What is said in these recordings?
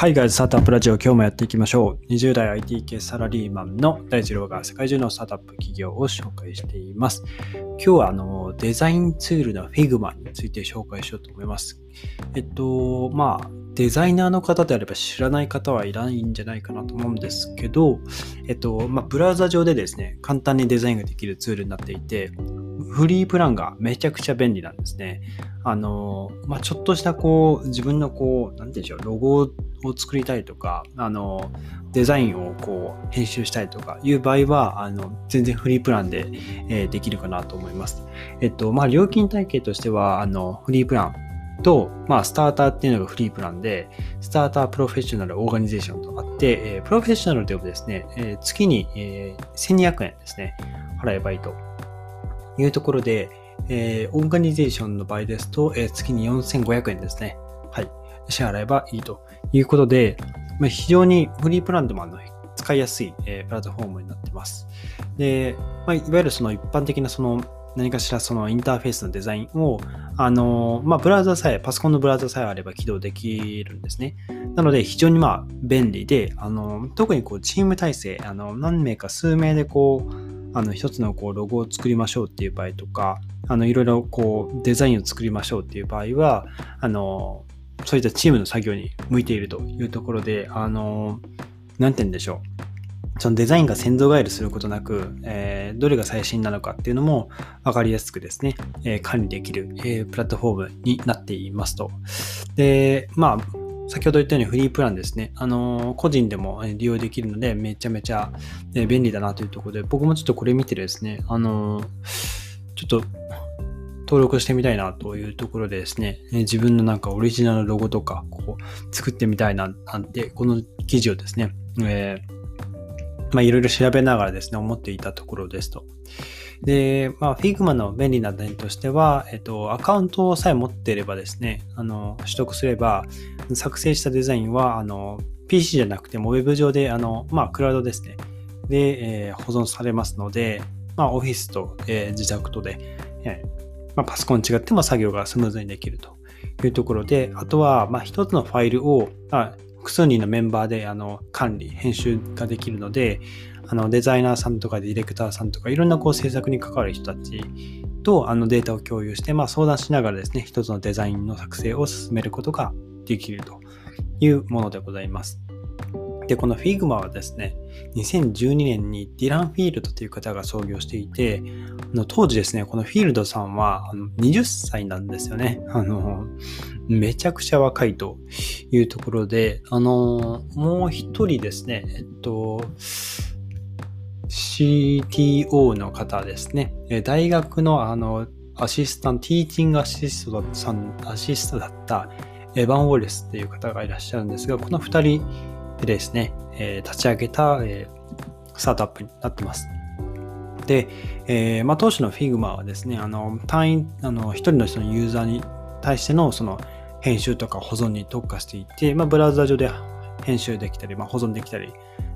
海外スタートアップラジオ今日もやっていきましょう。20代 IT 系サラリーマンの大二郎が世界中のスタートアップ企業を紹介しています。今日はあのデザインツールの Figma について紹介しようと思います。えっと、まあ、デザイナーの方であれば知らない方はいらないんじゃないかなと思うんですけど、えっと、まあ、ブラウザ上でですね、簡単にデザインができるツールになっていて、フリープランがめちゃくちゃ便利なんですね。あの、まあ、ちょっとしたこう、自分のこう、なんて言うんでしょう、ロゴを作りたいとか、あの、デザインをこう、編集したいとかいう場合は、あの、全然フリープランで、えー、できるかなと思います。えっと、まあ、料金体系としては、あの、フリープランと、まあ、スターターっていうのがフリープランで、スタータープロフェッショナルオーガニゼーションとあって、えー、プロフェッショナルではですね、えー、月に、えー、1200円ですね、払えばいいというところで、えー、オーガニゼーションの場合ですと、えー、月に4500円ですね。支払えばいいということで、まあ、非常にフリープランでもあの使いやすい、えー、プラットフォームになってます。で、まあ、いわゆるその一般的なその何かしらそのインターフェースのデザインを、あの、まあ、ブラウザさえ、パソコンのブラウザさえあれば起動できるんですね。なので、非常にまあ、便利で、あの、特にこう、チーム体制、あの、何名か数名でこう、あの、一つのこう、ロゴを作りましょうっていう場合とか、あの、いろいろこう、デザインを作りましょうっていう場合は、あの、そういったチームの作業に向いているというところで、あの、なんて言うんでしょう。そのデザインが先祖返りすることなく、えー、どれが最新なのかっていうのも分かりやすくですね、えー、管理できる、えー、プラットフォームになっていますと。で、まあ、先ほど言ったようにフリープランですね。あの、個人でも利用できるので、めちゃめちゃ便利だなというところで、僕もちょっとこれ見てですね、あの、ちょっと登録してみたいなというところでですね、自分のなんかオリジナルロゴとか、こう、作ってみたいな、なんて、この記事をですね、えーまあ、いろいろ調べながらですね、思っていたところですと。で、まあ、Figma の便利な点としては、えっと、アカウントさえ持っていればですね、あの、取得すれば、作成したデザインは、あの、PC じゃなくても Web 上で、あの、まあ、クラウドですね。で、えー、保存されますので、まあ、オフィスと、えー、自宅とで、まあ、パソコン違っても作業がスムーズにできるというところで、あとは、まあ、一つのファイルを、あ複数人のメンバーであの管理、編集ができるので、あのデザイナーさんとかディレクターさんとかいろんなこう制作に関わる人たちとあのデータを共有して、まあ、相談しながらですね、一つのデザインの作成を進めることができるというものでございます。で、この Figma はですね、2012年にディラン・フィールドという方が創業していて、あの当時ですね、このフィールドさんはあの20歳なんですよね。あの、めちゃくちゃ若いというところで、あの、もう一人ですね、えっと、CTO の方ですね、大学のあの、アシスタント、ティーチングアシストさん、アシストだったエヴァン・ウォレスっていう方がいらっしゃるんですが、この二人でですね、え、立ち上げた、え、スタートアップになってます。で、えまあ、当初の Figma はですね、あの単位、あの一人の人のユーザーに対してのその編集とか保存に特化していて、まあ、ブラウザ上で編集できたり、まあ、保存できたり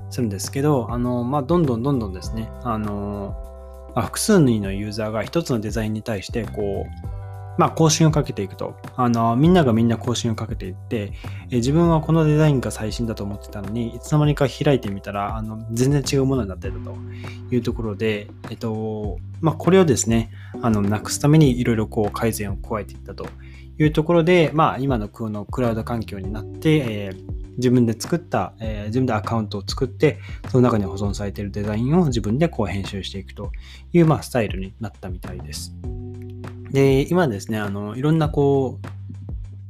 するんですけど、あの、まあ、どんどんどんどんですね、あの、まあ、複数人のユーザーが一つのデザインに対して、こう、まあ、更新をかけていくと。あの、みんながみんな更新をかけていって、え自分はこのデザインが最新だと思ってたのに、いつの間にか開いてみたら、あの、全然違うものになってたというところで、えっと、まあ、これをですね、あの、なくすためにいろいろこう改善を加えていったというところで、まあ、今のこのクラウド環境になって、えー、自分で作った、えー、自分でアカウントを作って、その中に保存されているデザインを自分でこう編集していくという、まあ、スタイルになったみたいです。で、今ですね、あの、いろんなこ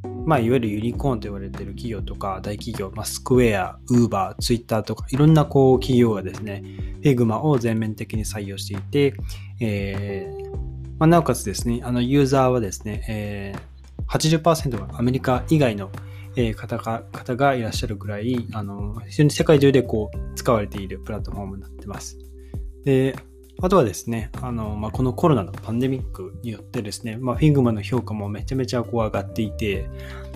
う、まあ、いわゆるユニコーンと言われている企業とか大企業、まあ、スクエア、ウーバー、ツイッターとか、いろんなこう企業がですね、Figma を全面的に採用していて、えーまあ、なおかつですね、あのユーザーはですね、えー、80%がアメリカ以外の方が方がいらっしゃるぐらい、あの非常に世界中でこう使われているプラットフォームになってます。で、あとはですね、あの、まあ、このコロナのパンデミックによってですね、まあ、Figma の評価もめちゃめちゃこう上がっていて、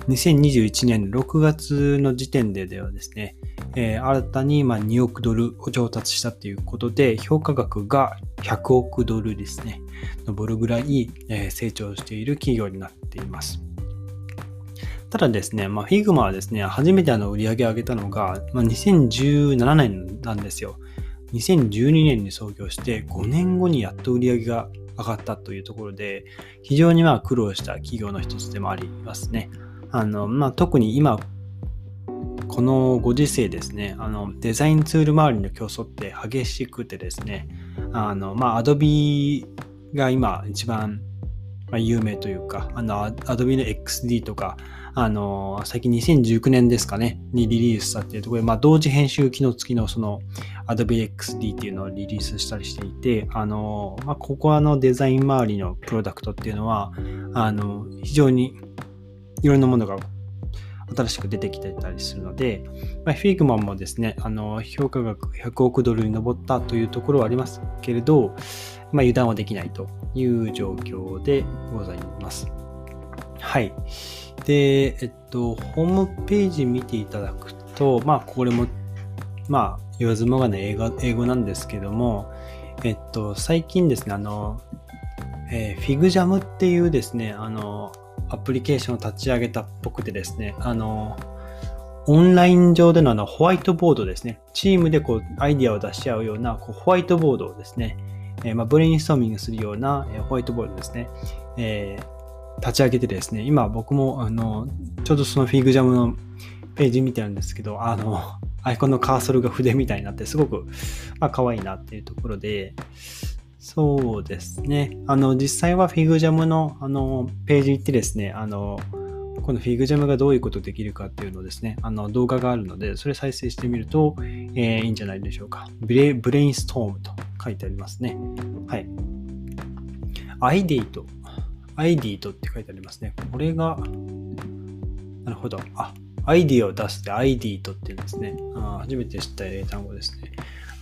2021年6月の時点でではですね、えー、新たにま2億ドルを調達したということで、評価額が100億ドルですね、上るぐらい、成長している企業になっています。ただですね、まあ、Figma はですね、初めてあの売り上げを上げたのが、まあ、2017年なんですよ。2012年に創業して5年後にやっと売り上げが上がったというところで、非常にまあ苦労した企業の一つでもありますね。あの、まあ、特に今、このご時世ですね、あのデザインツール周りの競争って激しくてですね、あの、まあ、Adobe が今一番ま有名というか、あの、Adobe の XD とか、あの、最近2019年ですかね、にリリースしたっていうところで、まあ、同時編集機能付きのその Adobe XD っていうのをリリースしたりしていて、あの、まあ、ここはのデザイン周りのプロダクトっていうのは、あの、非常にいろんなものが新しく出てきてたりするので、まあ、フィグマンもですね、あの評価額100億ドルに上ったというところはありますけれど、まあ、油断はできないという状況でございます。はい。で、えっと、ホームページ見ていただくと、まあ、これも、まあ、言わずもがな英語英語なんですけども、えっと、最近ですね、あの、えー、フィグジャムっていうですね、あの、アプリケーションを立ち上げたっぽくてですね、あの、オンライン上でのあのホワイトボードですね、チームでこうアイディアを出し合うようなこうホワイトボードをですね、えー、まあ、ブレインストーミングするような、えー、ホワイトボードですね、えー、立ち上げてですね、今僕もあのちょうどそのフィグジャムのページ見てるんですけど、あの、アイコンのカーソルが筆みたいになってすごく、まあ、可愛いなっていうところで、そうですね。あの、実際は FigJam のあのページ行ってですね、あの、この FigJam がどういうことできるかっていうのをですね、あの動画があるので、それ再生してみると、えー、いいんじゃないでしょうか。ブレブレインストームと書いてありますね。はい。ID と、ID とって書いてありますね。これが、なるほど。あ、ID を出して ID とっていうんですね。あ初めて知った英単語ですね。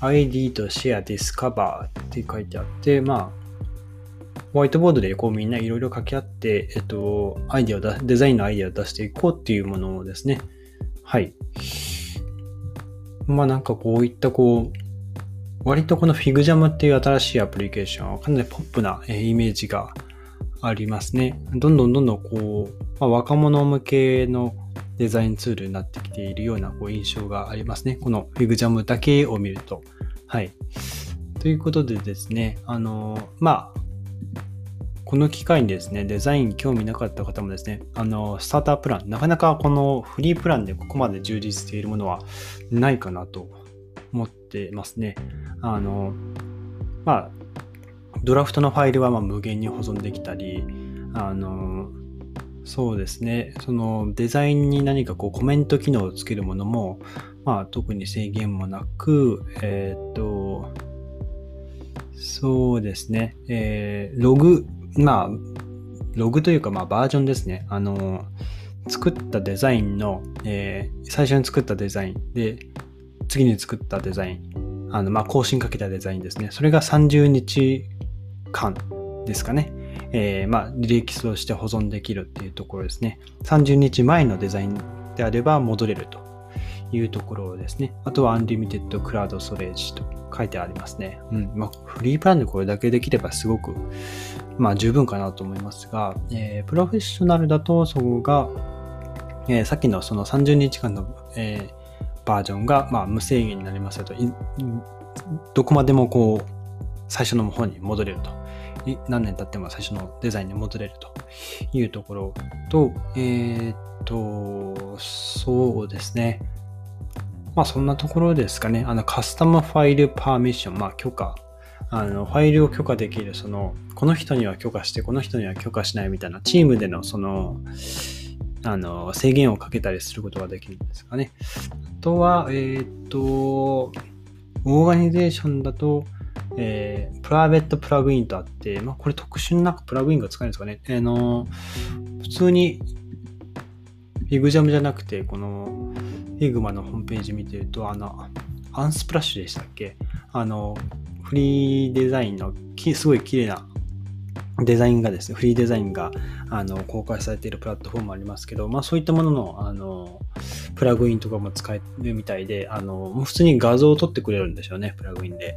ID とシェア、ディスカバーって書いてあって、まあ、ホワイトボードでこうみんないろいろ掛け合って、えっと、アイディアをだ、デザインのアイディアを出していこうっていうものですね。はい。まあなんかこういったこう、割とこの FigJam っていう新しいアプリケーションはかなりポップなイメージがありますね。どんどんどんどんこう、まあ、若者向けのデザインツールになってきているようなこう印象がありますね。この FigJam だけを見ると。はい。ということでですね、あの、まあ、この機会にですね、デザイン興味なかった方もですね、あの、スタータープラン、なかなかこのフリープランでここまで充実しているものはないかなと思ってますね。あの、まあ、ドラフトのファイルはま無限に保存できたり、あの、そうですね。そのデザインに何かこうコメント機能をつけるものも、まあ特に制限もなく、えー、っと、そうですね。えー、ログ、まあ、ログというかまあバージョンですね。あの、作ったデザインの、えー、最初に作ったデザインで、次に作ったデザイン、あの、まあ、更新かけたデザインですね。それが30日間ですかね。えー、まあ、履歴として保存できるっていうところですね。30日前のデザインであれば戻れるというところですね。あとは Unlimited Cloud Storage と書いてありますね。うん。まあ、フリープランでこれだけできればすごく、まあ、十分かなと思いますが、えー、プロフェッショナルだとそこが、えー、さっきのその30日間の、えー、バージョンが、まあ、無制限になりますよと、どこまでもこう、最初の方に戻れると。何年経っても最初のデザインに戻れるというところと、えー、っと、そうですね。まあそんなところですかね。あのカスタムファイルパーミッション、まあ許可。あのファイルを許可できる、その、この人には許可して、この人には許可しないみたいな、チームでのその、あの、制限をかけたりすることができるんですかね。あとは、えー、っと、オーガニゼーションだと、えー、プライベートプラグインとあって、まあ、これ特殊なプラグインが使えるんですかね。あの普通に FigJam じゃなくて、この Figma のホームページ見てると、あの、アンスプラッシュでしたっけ？あの、フリーデザインのすごい綺麗なデザインがですね、フリーデザインがあの公開されているプラットフォームもありますけど、まあそういったもののあのプラグインとかも使えるみたいで、あの普通に画像を撮ってくれるんですよね、プラグインで。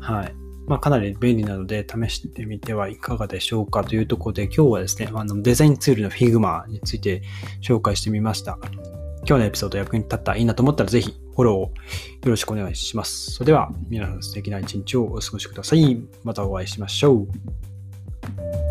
はい。まあ、かなり便利なので試してみてはいかがでしょうかというところで今日はですね、あのデザインツールの Figma について紹介してみました。今日のエピソード役に立ったらいいなと思ったらぜひフォローをよろしくお願いします。それでは皆さん素敵な一日をお過ごしください。またお会いしましょう。Bye.